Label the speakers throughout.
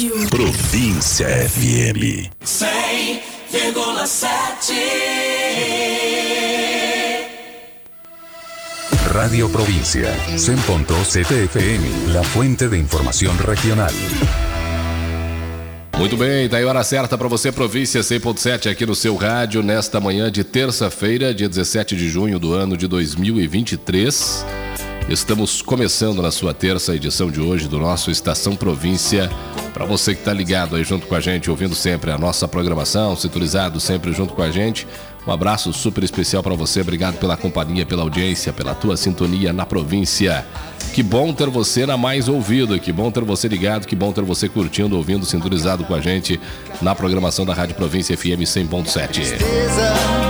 Speaker 1: rádio.
Speaker 2: Província FM.
Speaker 1: 100,7.
Speaker 2: Radio Provincia. 100.7 FM. La fuente de información regional.
Speaker 3: Muito bem, tá aí a hora certa para você, Província 100.7, aqui no seu rádio, nesta manhã de terça-feira, dia 17 de junho do ano de 2023. Estamos começando na sua terça edição de hoje do nosso Estação Província. Para você que está ligado aí junto com a gente, ouvindo sempre a nossa programação, sintonizado sempre junto com a gente. Um abraço super especial para você. Obrigado pela companhia, pela audiência, pela tua sintonia na província. Que bom ter você na mais ouvido, que bom ter você ligado, que bom ter você curtindo, ouvindo, sintonizado com a gente na programação da Rádio Província FM 100.7.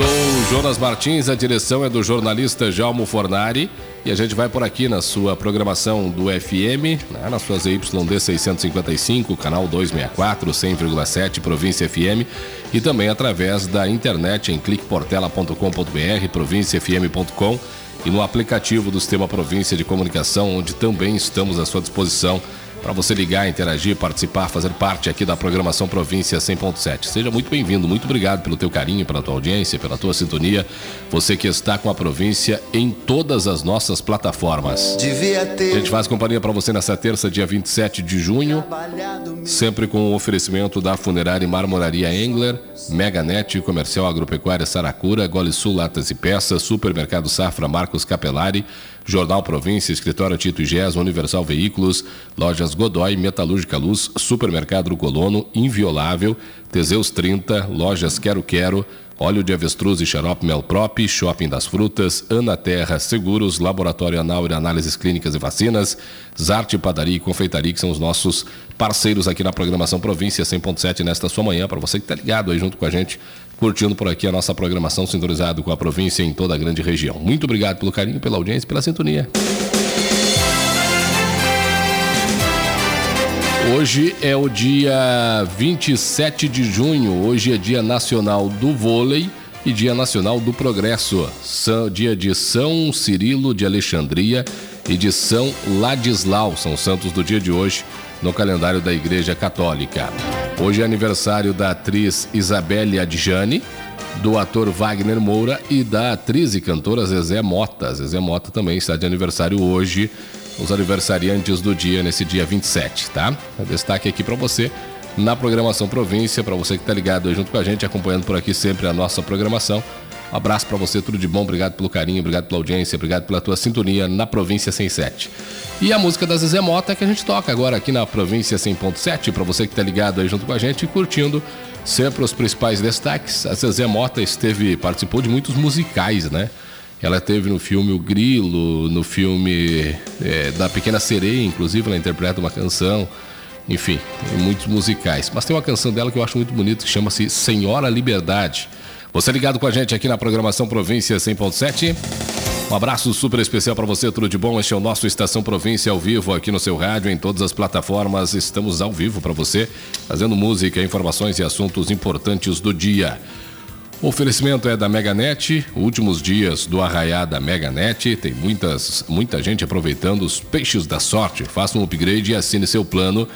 Speaker 3: sou o Jonas Martins, a direção é do jornalista Jalmo Fornari e a gente vai por aqui na sua programação do FM, né, na sua ZYD 655, canal 264, 100,7 Província FM e também através da internet em cliqueportela.com.br, provinciafm.com e no aplicativo do Sistema Província de Comunicação, onde também estamos à sua disposição para você ligar, interagir, participar, fazer parte aqui da programação Província 100.7. Seja muito bem-vindo, muito obrigado pelo teu carinho, pela tua audiência, pela tua sintonia. Você que está com a província em todas as nossas plataformas. A gente faz companhia para você nessa terça, dia 27 de junho, sempre com o oferecimento da Funerária e Marmoraria Engler, Meganet, Comercial Agropecuária Saracura, Gole Sul Latas e Peças, Supermercado Safra Marcos Capelari, Jornal Província, Escritório Tito Igés, Universal Veículos, Lojas Godoy, Metalúrgica Luz, Supermercado Colono, Inviolável, Teseus 30, Lojas Quero Quero, Óleo de Avestruz e Xarope Melprop, Shopping das Frutas, Ana Terra Seguros, Laboratório Anaure Análises Clínicas e Vacinas, Zarte Padaria e Confeitaria, que são os nossos parceiros aqui na programação Província 100.7 nesta sua manhã, para você que está ligado aí junto com a gente, curtindo por aqui a nossa programação, sintonizado com a província em toda a grande região. Muito obrigado pelo carinho, pela audiência e pela sintonia. Hoje é o dia 27 de junho, hoje é dia nacional do vôlei e dia nacional do progresso. Dia de São Cirilo de Alexandria e de São Ladislau, são santos do dia de hoje no calendário da Igreja Católica. Hoje é aniversário da atriz Isabelle Adjani, do ator Wagner Moura e da atriz e cantora Zezé Mota. Zezé Mota também está de aniversário hoje, os aniversariantes do dia nesse dia 27, tá? Destaque aqui para você na programação Província, para você que está ligado aí junto com a gente, acompanhando por aqui sempre a nossa programação. Um abraço para você, tudo de bom, obrigado pelo carinho, obrigado pela audiência, obrigado pela tua sintonia na Província 107. E a música da Zezé Mota é que a gente toca agora aqui na Província 100.7, para você que está ligado aí junto com a gente e curtindo sempre os principais destaques. A Zezé Mota esteve, participou de muitos musicais, né? Ela teve no filme O Grilo, no filme é, da Pequena Sereia, inclusive ela interpreta uma canção. Enfim, muitos musicais. Mas tem uma canção dela que eu acho muito bonita, que chama-se Senhora Liberdade. Você ligado com a gente aqui na programação Província 100.7. Um abraço super especial para você, tudo de bom? Este é o nosso Estação Província ao vivo aqui no seu rádio, em todas as plataformas. Estamos ao vivo para você, fazendo música, informações e assuntos importantes do dia. O oferecimento é da Meganet, últimos dias do arraiá da Meganet. Tem muitas, muita gente aproveitando os peixes da sorte. Faça um upgrade e assine seu plano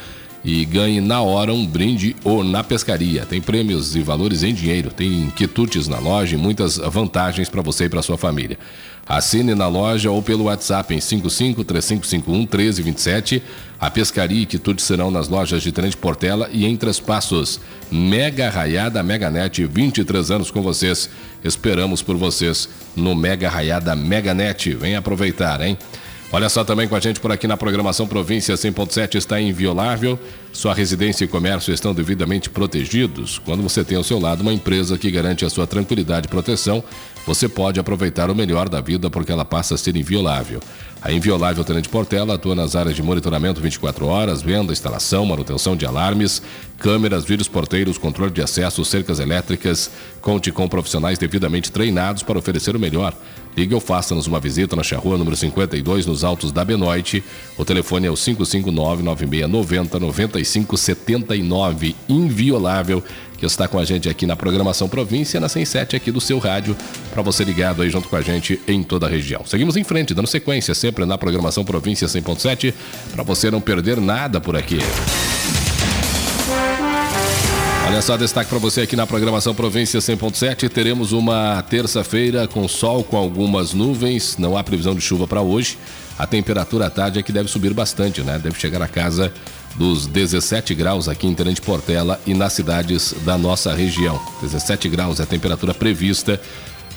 Speaker 3: e ganhe na hora um brinde ou na pescaria. Tem prêmios e valores em dinheiro, tem quitutes na loja e muitas vantagens para você e para sua família. Assine na loja ou pelo WhatsApp em 55 3551 1327. A pescaria e quitute serão nas lojas de Trente Portela e em Três Passos. Mega Raiada Meganet, 23 anos com vocês. Esperamos por vocês no Mega Raiada Meganet. Vem aproveitar, hein? Olha só também com a gente por aqui na programação Província 100.7 está inviolável. Sua residência e comércio estão devidamente protegidos. Quando você tem ao seu lado uma empresa que garante a sua tranquilidade e proteção, você pode aproveitar o melhor da vida porque ela passa a ser inviolável. A Inviolável Tenente Portela atua nas áreas de monitoramento 24 horas, venda, instalação, manutenção de alarmes, câmeras, vídeos porteiros, controle de acesso, cercas elétricas. Conte com profissionais devidamente treinados para oferecer o melhor. Ligue ou faça-nos uma visita na Charrua número 52, nos Altos da Benoite. O telefone é o 559-9690-9579. Inviolável que está com a gente aqui na programação Província, na 107 aqui do seu rádio, para você ligado aí junto com a gente em toda a região. Seguimos em frente, dando sequência sempre na programação Província 100.7, para você não perder nada por aqui. Olha só, destaque para você aqui na programação Província 100.7. Teremos uma terça-feira com sol, com algumas nuvens. Não há previsão de chuva para hoje. A temperatura à tarde é que deve subir bastante, né? Deve chegar a casa dos 17 graus aqui em Tenente Portela e nas cidades da nossa região. 17 graus é a temperatura prevista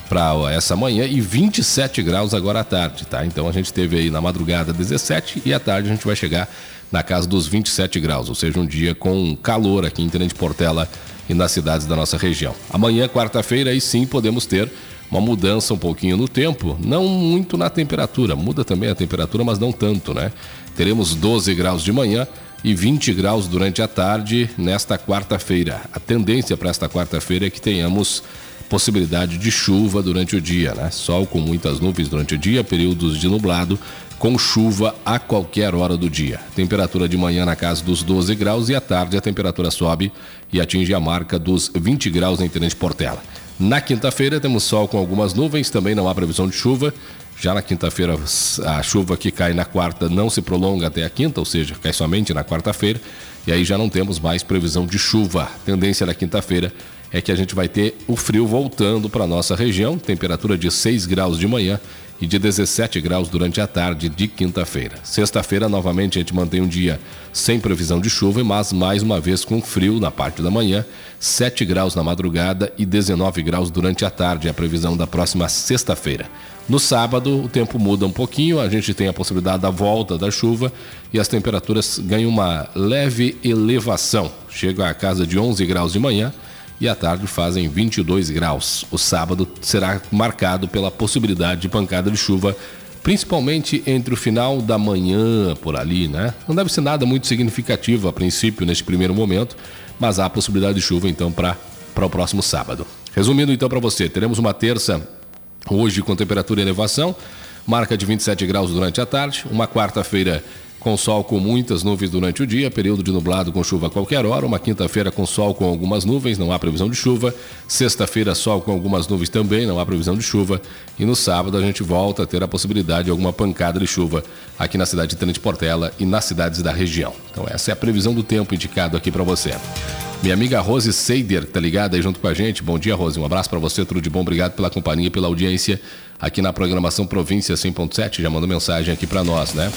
Speaker 3: para essa manhã e 27 graus agora à tarde, tá? Então a gente teve aí na madrugada 17 e à tarde a gente vai chegar na casa dos 27 graus, ou seja, um dia com calor aqui em Tenente Portela e nas cidades da nossa região. Amanhã, quarta-feira, aí sim podemos ter uma mudança um pouquinho no tempo, não muito na temperatura, muda também a temperatura, mas não tanto, né? Teremos 12 graus de manhã e 20 graus durante a tarde nesta quarta-feira. A tendência para esta quarta-feira é que tenhamos possibilidade de chuva durante o dia, né? Sol com muitas nuvens durante o dia, períodos de nublado com chuva a qualquer hora do dia. Temperatura de manhã na casa dos 12 graus e à tarde a temperatura sobe e atinge a marca dos 20 graus em Tenente Portela. Na quinta-feira temos sol com algumas nuvens, também não há previsão de chuva. Já na quinta-feira, a chuva que cai na quarta não se prolonga até a quinta, ou seja, cai somente na quarta-feira. E aí já não temos mais previsão de chuva. Tendência na quinta-feira é que a gente vai ter o frio voltando para a nossa região, temperatura de 6 graus de manhã e de 17 graus durante a tarde de quinta-feira. Sexta-feira, novamente, a gente mantém um dia sem previsão de chuva, mas mais uma vez com frio na parte da manhã, 7 graus na madrugada e 19 graus durante a tarde, a previsão da próxima sexta-feira. No sábado, o tempo muda um pouquinho, a gente tem a possibilidade da volta da chuva e as temperaturas ganham uma leve elevação. Chega a casa de 11 graus de manhã e à tarde fazem 22 graus. O sábado será marcado pela possibilidade de pancada de chuva, principalmente entre o final da manhã por ali, né? Não deve ser nada muito significativo a princípio neste primeiro momento, mas há a possibilidade de chuva então para para o próximo sábado. Resumindo então para você, teremos uma terça hoje com temperatura e elevação, marca de 27 graus durante a tarde, uma quarta-feira com sol com muitas nuvens durante o dia, período de nublado com chuva a qualquer hora, uma quinta-feira com sol com algumas nuvens, não há previsão de chuva, sexta-feira sol com algumas nuvens também, não há previsão de chuva, e no sábado a gente volta a ter a possibilidade de alguma pancada de chuva aqui na cidade de Tenente Portela e nas cidades da região. Então essa é a previsão do tempo indicado aqui para você. Minha amiga Rose Seider tá ligada aí junto com a gente. Bom dia, Rose. Um abraço para você, tudo de bom. Obrigado pela companhia, pela audiência aqui na programação Província 100.7. Já mandou mensagem aqui para nós, né?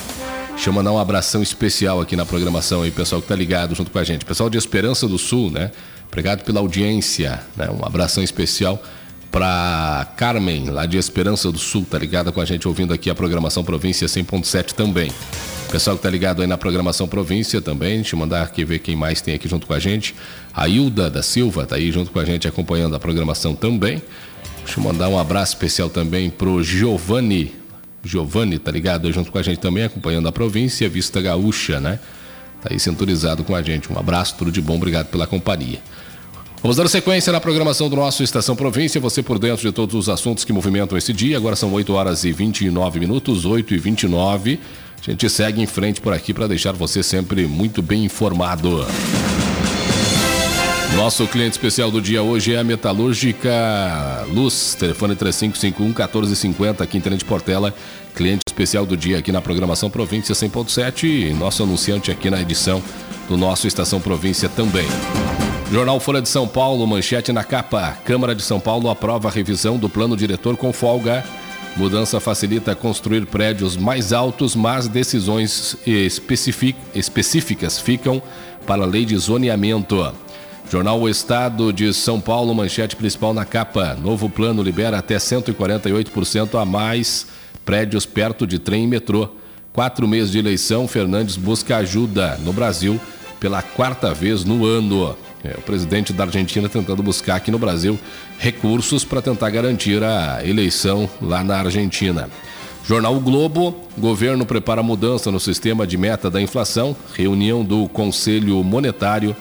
Speaker 3: Deixa eu mandar um abração especial aqui na programação aí, pessoal que tá ligado junto com a gente. Pessoal de Esperança do Sul, né? Obrigado pela audiência, né? Um abração especial para Carmen, lá de Esperança do Sul, tá ligada com a gente ouvindo aqui a programação Província 100.7 também. Pessoal que tá ligado aí na programação Província também, deixa eu mandar aqui ver quem mais tem aqui junto com a gente. A Hilda da Silva tá aí junto com a gente acompanhando a programação também. Deixa eu mandar um abraço especial também pro Giovanni Giovanni, tá ligado? Junto com a gente também, acompanhando a província, Vista Gaúcha, né? Tá aí sintonizado com a gente. Um abraço, tudo de bom, obrigado pela companhia. Vamos dar sequência na programação do nosso Estação Província, você por dentro de todos os assuntos que movimentam esse dia. Agora são 8 horas e 29 minutos, 8 e 29. A gente segue em frente por aqui para deixar você sempre muito bem informado. Nosso cliente especial do dia hoje é a Metalúrgica Luz, telefone 3551 1450 aqui em Tenente Portela. Cliente especial do dia aqui na programação Província 100.7 e nosso anunciante aqui na edição do nosso Estação Província também. Jornal Folha de São Paulo, manchete na capa. Câmara de São Paulo aprova a revisão do plano diretor com folga. Mudança facilita construir prédios mais altos, mas decisões específicas ficam para a lei de zoneamento. Jornal O Estado de São Paulo, manchete principal na capa. Novo plano libera até 148% a mais prédios perto de trem e metrô. Quatro meses de eleição, Fernandes busca ajuda no Brasil pela quarta vez no ano. É, o presidente da Argentina tentando buscar aqui no Brasil recursos para tentar garantir a eleição lá na Argentina. Jornal o Globo, governo prepara mudança no sistema de meta da inflação, reunião do Conselho Monetário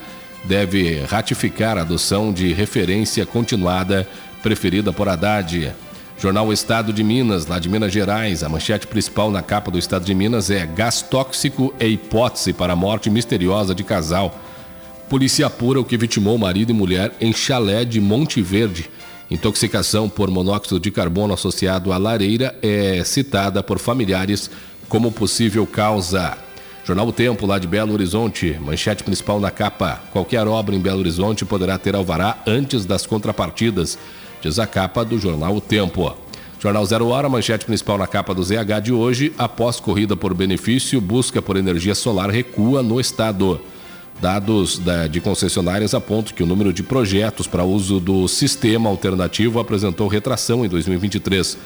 Speaker 3: deve ratificar a adoção de referência continuada preferida por Haddad. Jornal Estado de Minas, lá de Minas Gerais, a manchete principal na capa do Estado de Minas é Gás tóxico é hipótese para a morte misteriosa de casal. Polícia apura o que vitimou marido e mulher em chalé de Monte Verde. Intoxicação por monóxido de carbono associado à lareira é citada por familiares como possível causa. Jornal O Tempo, lá de Belo Horizonte, manchete principal na capa. Qualquer obra em Belo Horizonte poderá ter alvará antes das contrapartidas, diz a capa do Jornal O Tempo. Jornal Zero Hora, manchete principal na capa do ZH de hoje. Após corrida por benefício, busca por energia solar recua no estado. Dados de concessionárias apontam que o número de projetos para uso do sistema alternativo apresentou retração em 2023.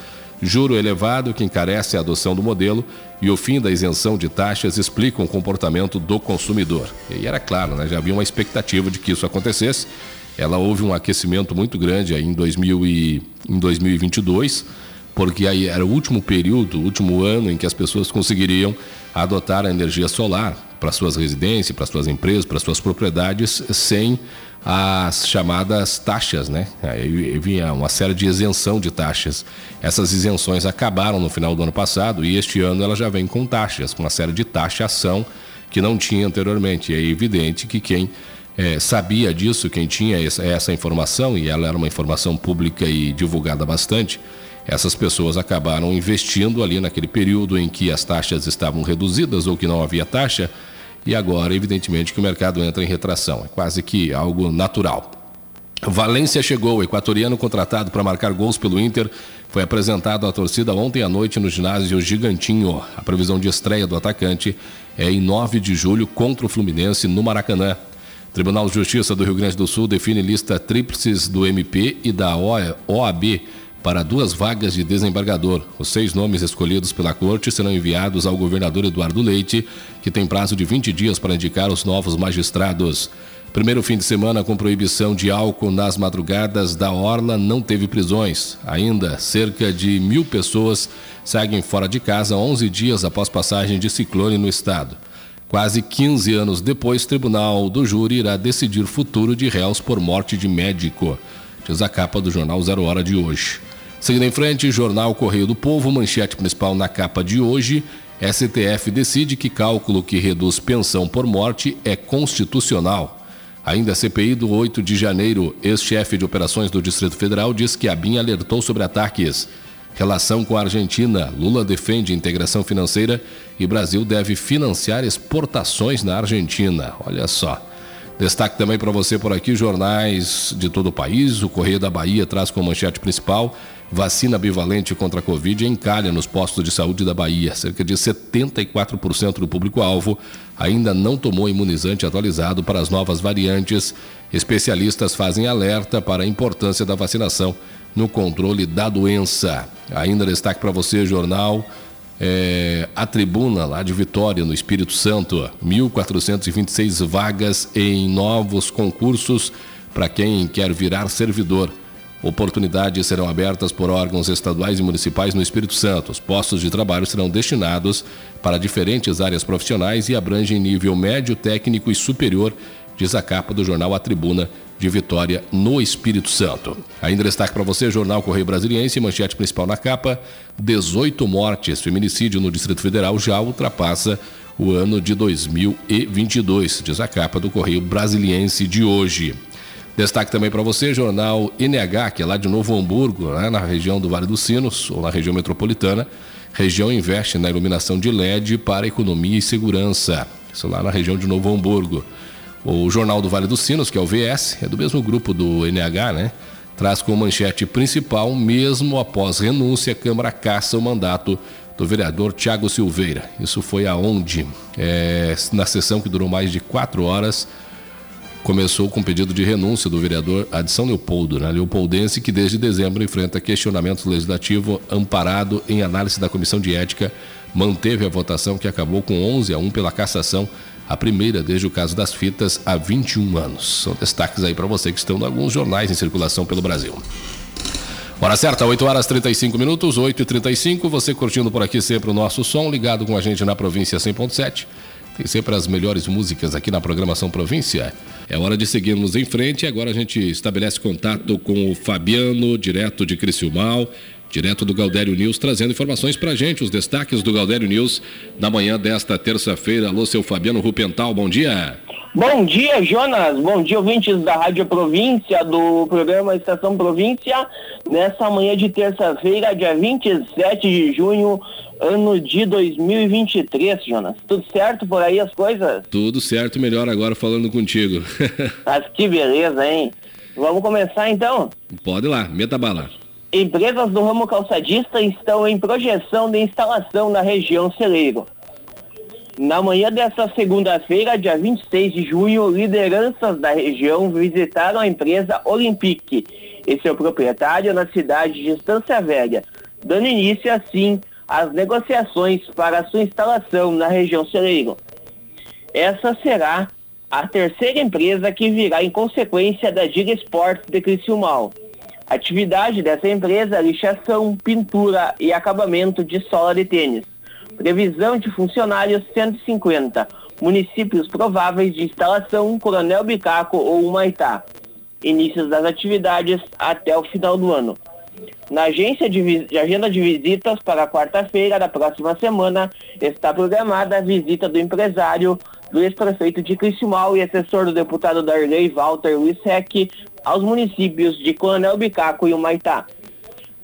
Speaker 3: Juro elevado que encarece a adoção do modelo e o fim da isenção de taxas explicam o comportamento do consumidor. E era claro, né? já havia uma expectativa de que isso acontecesse. Ela houve um aquecimento muito grande aí em, 2000 e, em 2022, porque aí era o último período, o último ano em que as pessoas conseguiriam adotar a energia solar para suas residências, para suas empresas, para suas propriedades, sem as chamadas taxas, né? Aí vinha uma série de isenção de taxas. Essas isenções acabaram no final do ano passado e este ano ela já vem com taxas, com uma série de taxação que não tinha anteriormente. E é evidente que quem é, sabia disso, quem tinha essa, informação, e ela era uma informação pública e divulgada bastante, essas pessoas acabaram investindo ali naquele período em que as taxas estavam reduzidas ou que não havia taxa e agora, evidentemente, que o mercado entra em retração. É quase que algo natural. Valência chegou, equatoriano contratado para marcar gols pelo Inter, foi apresentado à torcida ontem à noite no ginásio Gigantinho. A previsão de estreia do atacante é em 9 de julho contra o Fluminense no Maracanã. Tribunal de Justiça do Rio Grande do Sul define lista tríplices do MP e da OAB para duas vagas de desembargador. Os seis nomes escolhidos pela corte serão enviados ao governador Eduardo Leite, que tem prazo de 20 dias para indicar os novos magistrados. Primeiro fim de semana com proibição de álcool nas madrugadas da Orla não teve prisões. Ainda, cerca de mil pessoas seguem fora de casa 11 dias após passagem de ciclone no estado. Quase 15 anos depois, Tribunal do Júri irá decidir futuro de réus por morte de médico. Diz a capa do jornal Zero Hora de hoje. Seguindo em frente, Jornal Correio do Povo, manchete principal na capa de hoje. STF decide que cálculo que reduz pensão por morte é constitucional. Ainda CPI do 8 de janeiro, ex-chefe de operações do Distrito Federal diz que a BIM alertou sobre ataques. Relação com a Argentina, Lula defende integração financeira e Brasil deve financiar exportações na Argentina. Olha só. Destaque também para você por aqui, jornais de todo o país. O Correio da Bahia traz como manchete principal vacina bivalente contra a Covid encalha nos postos de saúde da Bahia. Cerca de 74% do público-alvo ainda não tomou imunizante atualizado para as novas variantes. Especialistas fazem alerta para a importância da vacinação no controle da doença. Ainda destaque para você, jornal. É, a tribuna lá de Vitória, no Espírito Santo, 1.426 vagas em novos concursos para quem quer virar servidor. Oportunidades serão abertas por órgãos estaduais e municipais no Espírito Santo. Os postos de trabalho serão destinados para diferentes áreas profissionais e abrangem nível médio, técnico e superior, diz a capa do jornal A Tribuna de Vitória, no Espírito Santo. Ainda destaque para você, Jornal Correio Brasiliense, manchete principal na capa: 18 mortes. Feminicídio no Distrito Federal já ultrapassa o ano de 2022, diz a capa do Correio Brasiliense de hoje. Destaque também para você, jornal NH, que é lá de Novo Hamburgo, né, na região do Vale dos Sinos, ou na região metropolitana. Região investe na iluminação de LED para economia e segurança. Isso lá na região de Novo Hamburgo. O Jornal do Vale dos Sinos, que é o VS, é do mesmo grupo do NH, né? Traz como manchete principal, mesmo após renúncia, a Câmara caça o mandato do vereador Tiago Silveira. Isso foi aonde? É, na sessão que durou mais de quatro horas começou com pedido de renúncia do vereador Adson Leopoldo, né? Leopoldense, que desde dezembro enfrenta questionamento legislativo amparado em análise da Comissão de Ética, manteve a votação que acabou com 11 a 1 pela cassação, a primeira desde o caso das fitas há 21 anos. São destaques aí para você que estão em alguns jornais em circulação pelo Brasil. Hora certa, 8 horas 35 minutos, 8 e 35 você curtindo por aqui sempre o nosso som, ligado com a gente na província 100.7. Tem sempre as melhores músicas aqui na programação Província. É hora de seguirmos em frente. Agora a gente estabelece contato com o Fabiano, direto de Criciúmal, direto do Galdério News, trazendo informações para a gente, os destaques do Galdério News na manhã desta terça-feira. Alô, seu Fabiano Rupental, bom dia.
Speaker 1: Bom dia, Jonas. Bom dia, ouvintes da Rádio Província, do programa Estação Província. Nessa manhã de terça-feira, dia 27 de junho, ano de 2023, Jonas. Tudo certo por aí as coisas?
Speaker 3: Tudo certo, melhor agora falando contigo.
Speaker 1: Mas que beleza, hein? Vamos começar então?
Speaker 3: Pode ir lá, meta bala.
Speaker 1: Empresas do ramo calçadista estão em projeção de instalação na região Celeiro. Na manhã desta segunda-feira, dia 26 de junho, lideranças da região visitaram a empresa Olympique e seu proprietário na cidade de Estância Velha, dando início assim às negociações para sua instalação na região Celeiro. Essa será a terceira empresa que virá em consequência da Diga Esportes de Criciúmal. Atividade dessa empresa é lixação, pintura e acabamento de sola de tênis. Previsão de funcionários 150. Municípios prováveis de instalação Coronel Bicaco ou Humaitá. Inícios das atividades até o final do ano. Na agência de, de agenda de visitas para quarta-feira da próxima semana está programada a visita do empresário do ex-prefeito de Criciúmal e assessor do deputado Darley Walter Luiz Heck aos municípios de Coronel Bicaco e Humaitá.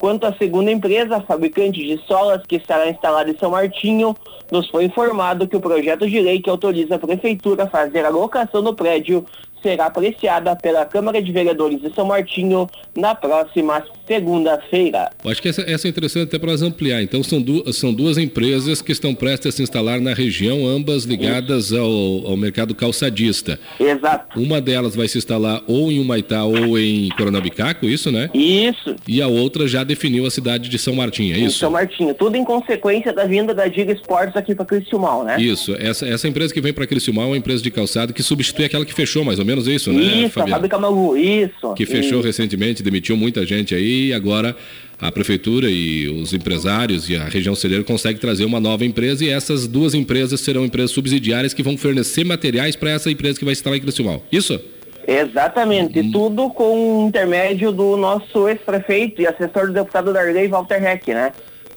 Speaker 1: Quanto à segunda empresa, fabricante de solas, que estará instalada em São Martinho, nos foi informado que o projeto de lei que autoriza a Prefeitura a fazer a locação do prédio será apreciada pela Câmara de Vereadores de São Martinho na próxima segunda-feira.
Speaker 3: Acho que essa, essa é interessante até para nós ampliar. Então, são, du são duas empresas que estão prestes a se instalar na região, ambas ligadas ao, ao, mercado calçadista.
Speaker 1: Exato.
Speaker 3: Uma delas vai se instalar ou em Humaitá ou em Coronel Bicaco, isso, né?
Speaker 1: Isso.
Speaker 3: E a outra já definiu a cidade de São Martinho, é isso?
Speaker 1: São Martinho. Tudo em consequência da vinda da Diga Esportes aqui para Criciúmal, né?
Speaker 3: Isso. Essa, essa empresa que vem para Criciúmal é uma empresa de calçado que substitui aquela que fechou, mais ou menos isso, né?
Speaker 1: Isso, Fabiano? a Fábrica Malu, isso.
Speaker 3: Que fechou
Speaker 1: isso.
Speaker 3: recentemente, demitiu muita gente aí e agora a prefeitura e os empresários e a região celeiro conseguem trazer uma nova empresa e essas duas empresas serão empresas subsidiárias que vão fornecer materiais para essa empresa que vai estar lá em Criciúmal. Isso?
Speaker 1: Exatamente, hum. tudo com o intermédio do nosso ex-prefeito e assessor do deputado Darley, Walter Heck, né?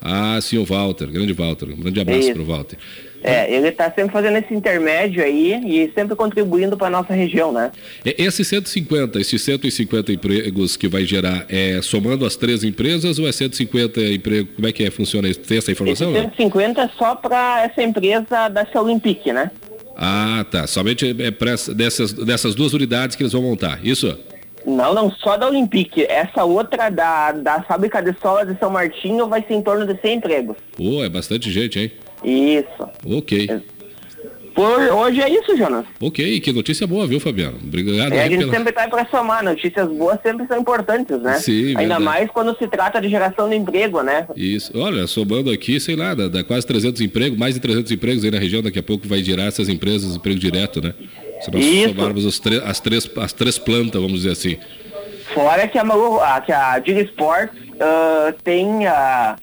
Speaker 3: Ah, sim, o Walter, grande Walter, um grande abraço para o Walter.
Speaker 1: É, ele está sempre fazendo esse intermédio aí e sempre contribuindo para a nossa região, né?
Speaker 3: Esses 150, esses 150 empregos que vai gerar, é somando as três empresas ou é 150 empregos? Como é que é, funciona isso? Tem essa informação?
Speaker 1: Esse 150 é só para essa empresa da Olympique, né?
Speaker 3: Ah, tá. Somente é pra, dessas, dessas duas unidades que eles vão montar, isso?
Speaker 1: Não, não, só da Olympique. Essa outra da, da fábrica de solas de São Martinho vai ser em torno de 100 empregos.
Speaker 3: Pô, oh, é bastante gente, hein?
Speaker 1: Isso.
Speaker 3: Ok.
Speaker 1: Por hoje é isso, Jonas.
Speaker 3: Ok, que notícia boa, viu, Fabiano? Obrigado.
Speaker 1: É, a gente pela... sempre está para somar, notícias boas sempre são importantes, né?
Speaker 3: Sim,
Speaker 1: Ainda
Speaker 3: verdade.
Speaker 1: mais quando se trata de geração de emprego, né?
Speaker 3: Isso. Olha, somando aqui, sei lá, dá, dá quase 300 empregos, mais de 300 empregos aí na região, daqui a pouco vai gerar essas empresas emprego direto, né? Se nós isso. somarmos as, as, três, as três plantas, vamos dizer assim.
Speaker 1: Fora que a, a, que a Diga Sports uh, tem a,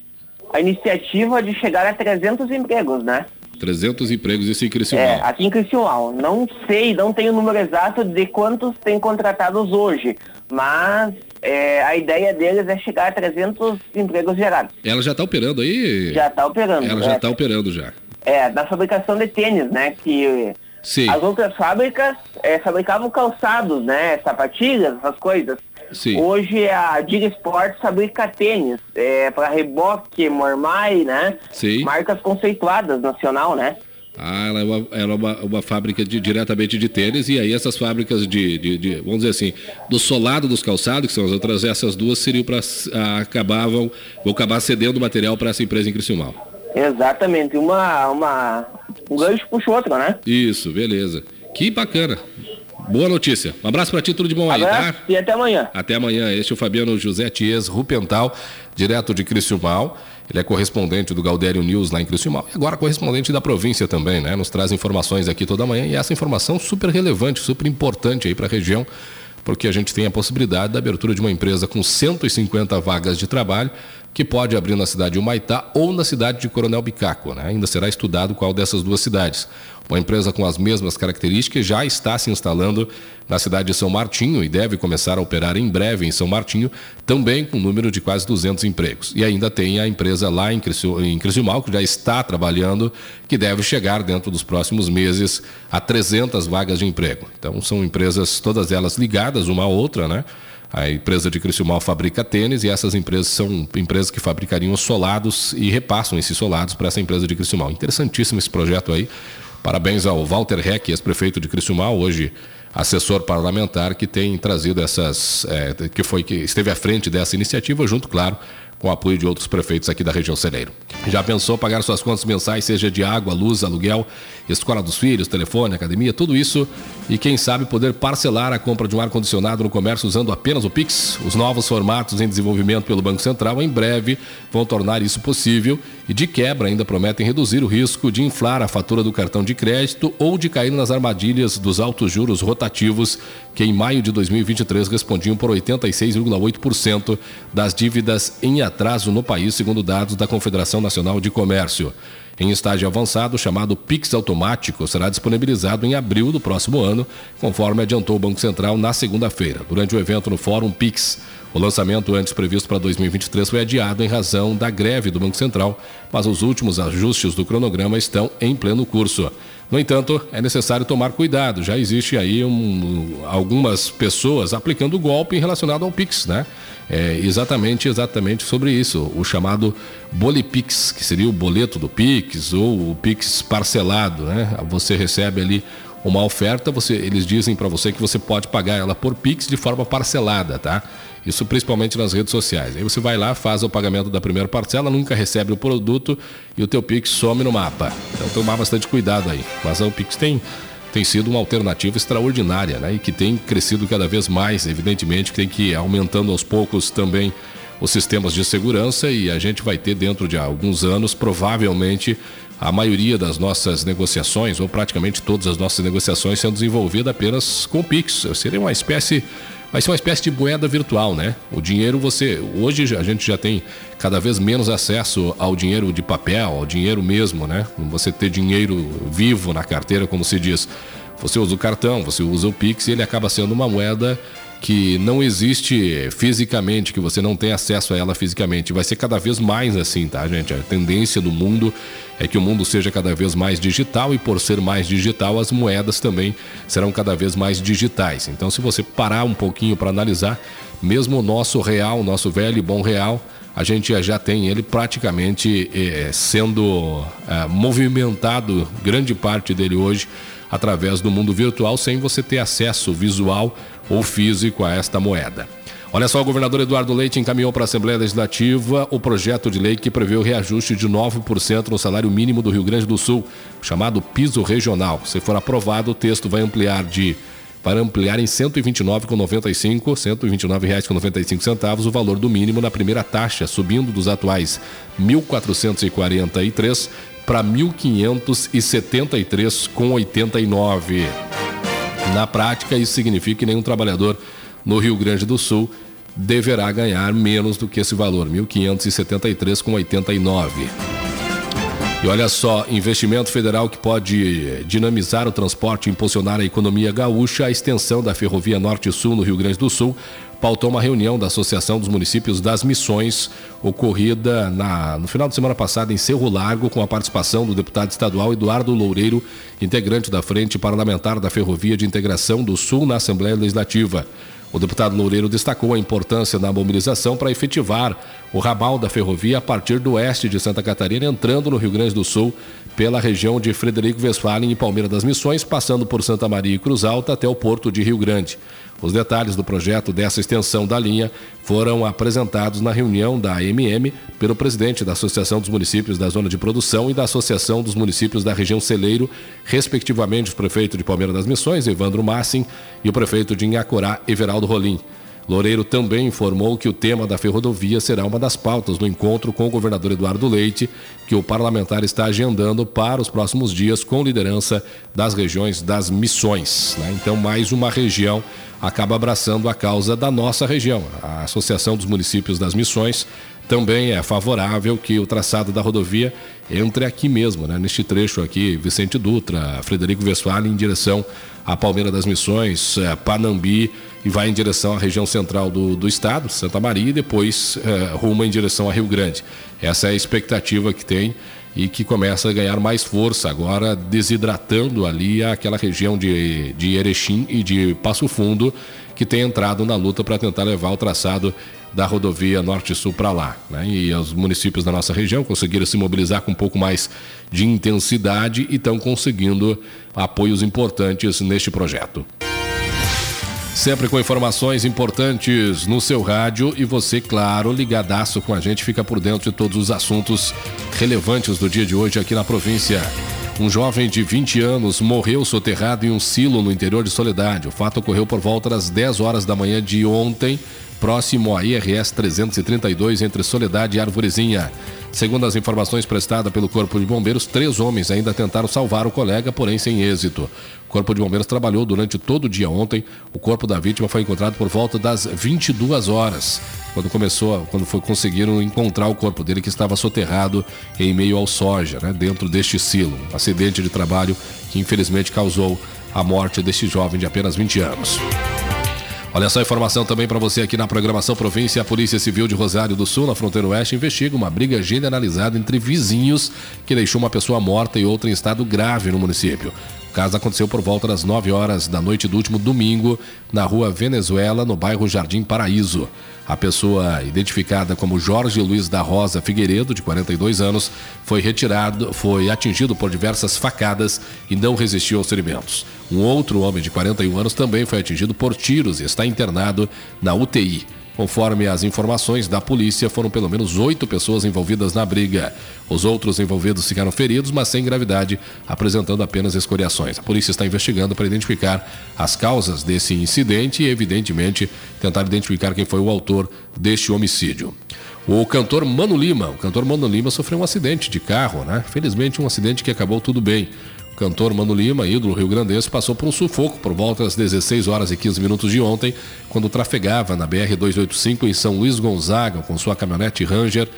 Speaker 1: a iniciativa de chegar a 300 empregos, né?
Speaker 3: 300 empregos, isso em Criciúmal. É,
Speaker 1: aqui em Criciúmal. Não sei, não tenho o número exato de quantos tem contratados hoje, mas é, a ideia deles é chegar a 300 empregos gerados.
Speaker 3: Ela já está operando aí?
Speaker 1: Já está operando.
Speaker 3: Ela já está é, operando já.
Speaker 1: É, da fabricação de tênis, né? Que
Speaker 3: Sim.
Speaker 1: as outras fábricas é, fabricavam calçados, né? Sapatilhas, essas coisas.
Speaker 3: Sim.
Speaker 1: Hoje a Diga Sports fabrica tênis é, para reboque, mormai, né?
Speaker 3: Sim.
Speaker 1: Marcas conceituadas nacional, né?
Speaker 3: Ah, ela é uma, ela é uma, uma fábrica de, diretamente de tênis e aí essas fábricas de, de, de, vamos dizer assim, do solado dos calçados, que são as outras, essas duas seriam para acabavam, vão acabar cedendo material para essa empresa em Criciúmal.
Speaker 1: Exatamente, uma, uma, um gancho puxa outro, né?
Speaker 3: Isso, beleza. Que bacana. Boa notícia. Um abraço para ti, tudo de bom aí,
Speaker 1: tá? E até amanhã.
Speaker 3: Até amanhã. Este é o Fabiano José Ties Rupental, direto de Criciúmal. Ele é correspondente do Galdério News lá em Criciúmal e agora correspondente da província também, né? Nos traz informações aqui toda manhã e essa informação super relevante, super importante aí para a região, porque a gente tem a possibilidade da abertura de uma empresa com 150 vagas de trabalho que pode abrir na cidade de Humaitá ou na cidade de Coronel Bicaco. Né? Ainda será estudado qual dessas duas cidades. Uma empresa com as mesmas características já está se instalando na cidade de São Martinho e deve começar a operar em breve em São Martinho, também com um número de quase 200 empregos. E ainda tem a empresa lá em Criciúmal, que já está trabalhando, que deve chegar dentro dos próximos meses a 300 vagas de emprego. Então são empresas, todas elas ligadas uma à outra, né? A empresa de Criciúmal fabrica tênis e essas empresas são empresas que fabricariam solados e repassam esses solados para essa empresa de Criciúmal. Interessantíssimo esse projeto aí. Parabéns ao Walter Heck, ex-prefeito de Criciúmal, hoje assessor parlamentar, que tem trazido essas, é, que foi que esteve à frente dessa iniciativa, junto, claro, com o apoio de outros prefeitos aqui da região Celeiro. Já pensou pagar suas contas mensais, seja de água, luz, aluguel, escola dos filhos, telefone, academia, tudo isso e quem sabe poder parcelar a compra de um ar-condicionado no comércio usando apenas o Pix? Os novos formatos em desenvolvimento pelo Banco Central em breve vão tornar isso possível e de quebra ainda prometem reduzir o risco de inflar a fatura do cartão de crédito ou de cair nas armadilhas dos altos juros rotativos que em maio de 2023 respondiam por 86,8% das dívidas em atraso no país, segundo dados da Confederação Nacional de Comércio. Em estágio avançado, chamado Pix Automático, será disponibilizado em abril do próximo ano, conforme adiantou o Banco Central na segunda-feira, durante o evento no Fórum Pix. O lançamento antes previsto para 2023 foi adiado em razão da greve do Banco Central, mas os últimos ajustes do cronograma estão em pleno curso. No entanto, é necessário tomar cuidado. Já existe aí um, algumas pessoas aplicando golpe relacionado ao Pix, né? É exatamente, exatamente sobre isso, o chamado Bolipix, que seria o boleto do Pix ou o Pix parcelado, né? Você recebe ali uma oferta, você, eles dizem para você que você pode pagar ela por Pix de forma parcelada, tá? Isso principalmente nas redes sociais. Aí você vai lá, faz o pagamento da primeira parcela, nunca recebe o produto e o teu Pix some no mapa. Então tomar bastante cuidado aí. Mas o Pix tem, tem sido uma alternativa extraordinária, né? E que tem crescido cada vez mais, evidentemente, que tem que ir aumentando aos poucos também os sistemas de segurança e a gente vai ter dentro de alguns anos, provavelmente, a maioria das nossas negociações, ou praticamente todas as nossas negociações, sendo desenvolvida apenas com Pix. Seria uma espécie vai ser uma espécie de moeda virtual, né? O dinheiro você. Hoje a gente já tem cada vez menos acesso ao dinheiro de papel, ao dinheiro mesmo, né? Você ter dinheiro vivo na carteira, como se diz. Você usa o cartão, você usa o Pix e ele acaba sendo uma moeda que não existe fisicamente, que você não tem acesso a ela fisicamente. Vai ser cada vez mais assim, tá, gente? A tendência do mundo é que o mundo seja cada vez mais digital e por ser mais digital, as moedas também serão cada vez mais digitais. Então, se você parar um pouquinho para analisar, mesmo o nosso real, nosso velho e bom real, a gente já tem ele praticamente eh, sendo eh, movimentado, grande parte dele hoje, através do mundo virtual, sem você ter acesso visual ou físico a esta moeda. Olha só, o governador Eduardo Leite encaminhou para a Assembleia Legislativa o projeto de lei que prevê o reajuste de 9% no salário mínimo do Rio Grande do Sul, chamado piso regional. Se for aprovado, o texto vai ampliar de para ampliar em R$ 129,95, R$ 129,95 o valor do mínimo na primeira taxa, subindo dos atuais R$ 1.443 para R$ 1.573,89. Na prática, isso significa que nenhum trabalhador no Rio Grande do Sul deverá ganhar menos do que esse valor, R$ 1.573,89. E olha só, investimento federal que pode dinamizar o transporte e impulsionar a economia gaúcha, a extensão da Ferrovia Norte-Sul no Rio Grande do Sul pautou uma reunião da Associação dos Municípios das Missões, ocorrida na, no final de semana passada em Cerro Largo, com a participação do deputado estadual Eduardo Loureiro, integrante da Frente Parlamentar da Ferrovia de Integração do Sul na Assembleia Legislativa. O deputado Loureiro destacou a importância da mobilização para efetivar o ramal da ferrovia a partir do oeste de Santa Catarina, entrando no Rio Grande do Sul pela região de Frederico Westphalen e Palmeira das Missões, passando por Santa Maria e Cruz Alta até o porto de Rio Grande. Os detalhes do projeto dessa extensão da linha foram apresentados na reunião da AMM pelo presidente da Associação dos Municípios da Zona de Produção e da Associação dos Municípios da Região Celeiro, respectivamente o prefeito de Palmeira das Missões, Evandro Massin, e o prefeito de Inhacorá, Everaldo Rolim. Loureiro também informou que o tema da ferrovia será uma das pautas do encontro com o governador Eduardo Leite, que o parlamentar está agendando para os próximos dias com liderança das regiões das missões. Né? Então, mais uma região acaba abraçando a causa da nossa região. A Associação dos Municípios das Missões também é favorável que o traçado da rodovia entre aqui mesmo, né, neste trecho aqui, Vicente Dutra, Frederico Westphalen, em direção a Palmeira das Missões, é, Panambi e vai em direção à região central do, do estado, Santa Maria, e depois é, ruma em direção a Rio Grande. Essa é a expectativa que tem e que começa a ganhar mais força agora, desidratando ali aquela região de, de Erechim e de Passo Fundo, que tem entrado na luta para tentar levar o traçado da rodovia Norte-Sul para lá. Né? E os municípios da nossa região conseguiram se mobilizar com um pouco mais de intensidade e estão conseguindo apoios importantes neste projeto. Sempre com informações importantes no seu rádio e você, claro, ligadaço com a gente, fica por dentro de todos os assuntos relevantes do dia de hoje aqui na província. Um jovem de 20 anos morreu soterrado em um silo no interior de Soledade. O fato ocorreu por volta das 10 horas da manhã de ontem próximo à IRS 332 entre Soledade e Arvorezinha. Segundo as informações prestadas pelo Corpo de Bombeiros, três homens ainda tentaram salvar o colega, porém sem êxito. O Corpo de Bombeiros trabalhou durante todo o dia ontem. O corpo da vítima foi encontrado por volta das 22 horas, quando começou, quando foi, conseguiram encontrar o corpo dele que estava soterrado em meio ao soja, né, dentro deste silo. Um acidente de trabalho que infelizmente causou a morte deste jovem de apenas 20 anos. Olha só a informação também para você aqui na programação província. A Polícia Civil de Rosário do Sul, na fronteira oeste, investiga uma briga generalizada entre vizinhos que deixou uma pessoa morta e outra em estado grave no município. O caso aconteceu por volta das 9 horas da noite do último domingo, na rua Venezuela, no bairro Jardim Paraíso. A pessoa identificada como Jorge Luiz da Rosa Figueiredo, de 42 anos, foi retirado, foi atingido por diversas facadas e não resistiu aos ferimentos. Um outro homem de 41 anos também foi atingido por tiros e está internado na UTI. Conforme as informações da polícia, foram pelo menos oito pessoas envolvidas na briga. Os outros envolvidos ficaram feridos, mas sem gravidade, apresentando apenas escoriações. A polícia está investigando para identificar as causas desse incidente e, evidentemente, tentar identificar quem foi o autor deste homicídio. O cantor Mano Lima, o cantor Mano Lima sofreu um acidente de carro, né? Felizmente um acidente que acabou tudo bem cantor Mano Lima, ídolo rio-grandense, passou por um sufoco por volta das 16 horas e 15 minutos de ontem, quando trafegava na BR-285 em São Luís Gonzaga com sua caminhonete Ranger,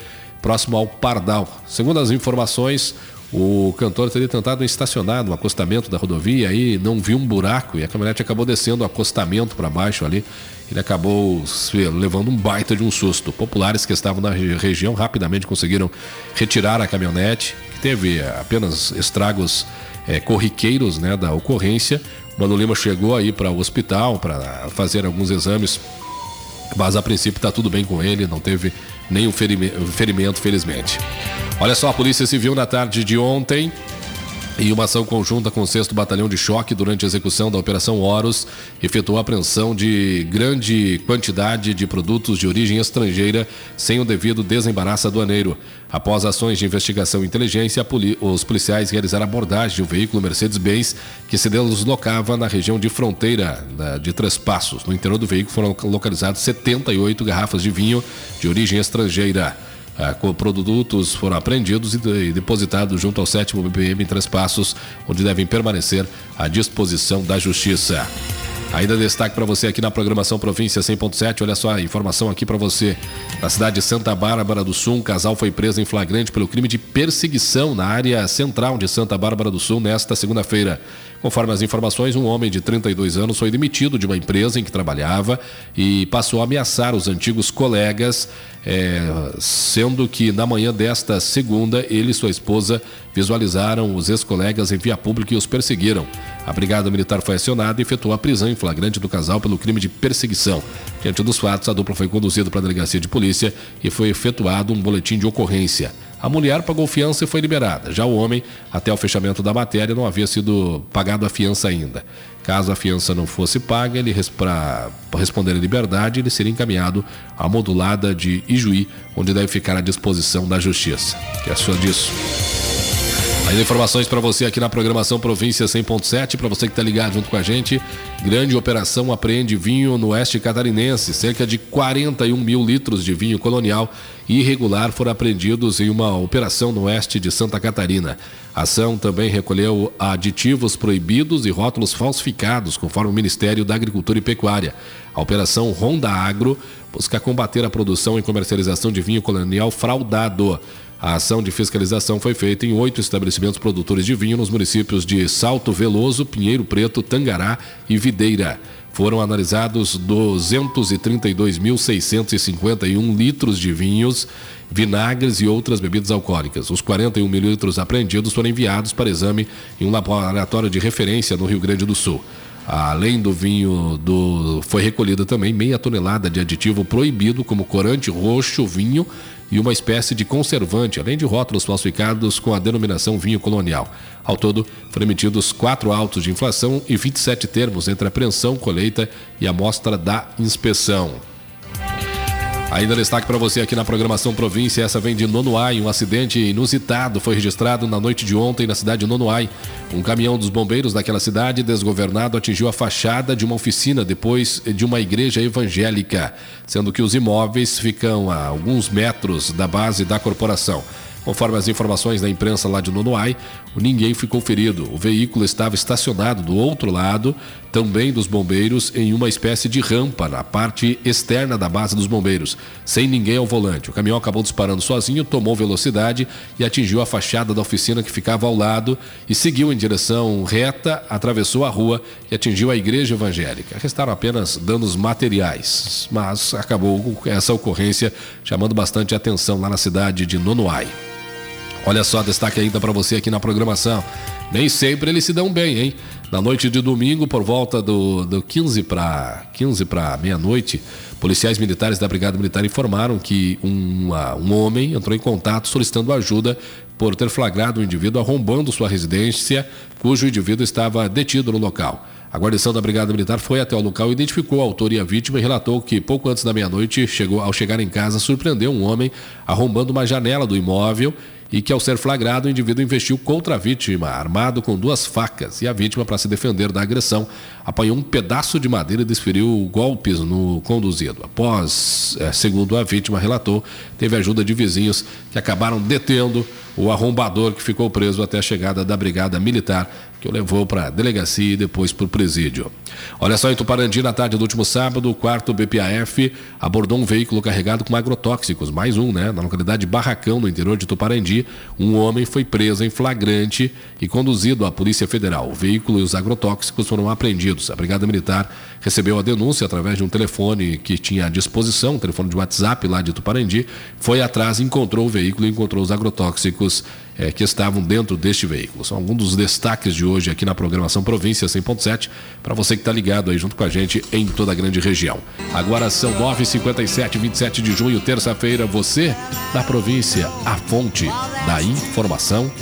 Speaker 3: próximo ao Pardal. Segundo as informações, o cantor teria tentado estacionar no acostamento da rodovia e não viu um buraco e a caminhonete acabou descendo o acostamento para baixo ali. Ele acabou levando um baita de um susto. Populares que estavam na região rapidamente conseguiram retirar a caminhonete, que teve apenas estragos é, corriqueiros né, da ocorrência. Mano Lima chegou aí para o hospital para fazer alguns exames, mas a princípio está tudo bem com ele, não teve nenhum ferimento, felizmente. Olha só, a Polícia Civil na tarde de ontem em uma ação conjunta com o 6 Batalhão de Choque durante a execução da Operação Horus, efetuou a apreensão de grande quantidade de produtos de origem estrangeira sem o devido desembaraço aduaneiro. Após ações de investigação e inteligência, os policiais realizaram abordagem de um veículo Mercedes-Benz que se deslocava na região de fronteira de Três Passos. No interior do veículo foram localizados 78 garrafas de vinho de origem estrangeira. Ah, produtos foram apreendidos e depositados junto ao sétimo BPM em Três Passos, onde devem permanecer à disposição da Justiça. Ainda destaque para você aqui na programação Província 100.7. Olha só a informação aqui para você. Na cidade de Santa Bárbara do Sul, um casal foi preso em flagrante pelo crime de perseguição na área central de Santa Bárbara do Sul nesta segunda-feira. Conforme as informações, um homem de 32 anos foi demitido de uma empresa em que trabalhava e passou a ameaçar os antigos colegas, é, sendo que na manhã desta segunda, ele e sua esposa visualizaram os ex-colegas em via pública e os perseguiram. A Brigada Militar foi acionada e efetuou a prisão em flagrante do casal pelo crime de perseguição. Diante dos fatos, a dupla foi conduzida para a delegacia de polícia e foi efetuado um boletim de ocorrência. A mulher pagou fiança e foi liberada. Já o homem, até o fechamento da matéria, não havia sido pagado a fiança ainda. Caso a fiança não fosse paga, ele para responder à liberdade, ele seria encaminhado à modulada de Ijuí, onde deve ficar à disposição da justiça. Que é só disso. As informações para você aqui na programação Província 100.7, para você que está ligado junto com a gente. Grande operação apreende vinho no oeste catarinense. Cerca de 41 mil litros de vinho colonial irregular foram apreendidos em uma operação no oeste de Santa Catarina. A ação também recolheu aditivos proibidos e rótulos falsificados, conforme o Ministério da Agricultura e Pecuária. A operação Ronda Agro busca combater a produção e comercialização de vinho colonial fraudado. A ação de fiscalização foi feita em oito estabelecimentos produtores de vinho nos municípios de Salto Veloso, Pinheiro Preto, Tangará e Videira. Foram analisados 232.651 litros de vinhos, vinagres e outras bebidas alcoólicas. Os 41 mililitros apreendidos foram enviados para exame em um laboratório de referência no Rio Grande do Sul. Além do vinho, do, foi recolhida também meia tonelada de aditivo proibido, como corante roxo, vinho e uma espécie de conservante, além de rótulos falsificados com a denominação vinho colonial. Ao todo, foram emitidos quatro autos de inflação e 27 termos entre apreensão, colheita e amostra da inspeção. Ainda destaque para você aqui na programação província, essa vem de Nonoai. Um acidente inusitado foi registrado na noite de ontem na cidade de Nonoai. Um caminhão dos bombeiros daquela cidade, desgovernado, atingiu a fachada de uma oficina depois de uma igreja evangélica, sendo que os imóveis ficam a alguns metros da base da corporação. Conforme as informações da imprensa lá de Nonoai, ninguém ficou ferido. O veículo estava estacionado do outro lado, também dos bombeiros, em uma espécie de rampa na parte externa da base dos bombeiros, sem ninguém ao volante. O caminhão acabou disparando sozinho, tomou velocidade e atingiu a fachada da oficina que ficava ao lado e seguiu em direção reta, atravessou a rua e atingiu a igreja evangélica. Restaram apenas danos materiais, mas acabou essa ocorrência chamando bastante atenção lá na cidade de Nonoai. Olha só, destaque ainda para você aqui na programação. Nem sempre eles se dão bem, hein? Na noite de domingo, por volta do, do 15 para 15 para meia-noite, policiais militares da Brigada Militar informaram que um, um homem entrou em contato solicitando ajuda por ter flagrado um indivíduo arrombando sua residência, cujo indivíduo estava detido no local. A guarnição da Brigada Militar foi até o local, identificou a autor e a vítima e relatou que pouco antes da meia-noite, chegou ao chegar em casa, surpreendeu um homem arrombando uma janela do imóvel e que, ao ser flagrado, o indivíduo investiu contra a vítima, armado com duas facas, e a vítima, para se defender da agressão, apanhou um pedaço de madeira e desferiu golpes no conduzido. Após, é, segundo a vítima relatou, teve ajuda de vizinhos que acabaram detendo o arrombador que ficou preso até a chegada da Brigada Militar, que o levou para a delegacia e depois para o presídio. Olha só, em Tuparandi, na tarde do último sábado, o quarto BPAF abordou um veículo carregado com agrotóxicos, mais um, né? Na localidade Barracão, no interior de Tuparandi, um homem foi preso em flagrante e conduzido à Polícia Federal. O veículo e os agrotóxicos foram apreendidos. A Brigada Militar recebeu a denúncia através de um telefone que tinha à disposição, um telefone de WhatsApp lá de Tuparandi, foi atrás, encontrou o veículo e encontrou os agrotóxicos é, que estavam dentro deste veículo. São alguns dos destaques de hoje aqui na programação Província 100.7, para você que está ligado aí junto com a gente em toda a grande região. Agora são 9h57, 27 de junho, terça-feira, você da província, a fonte da informação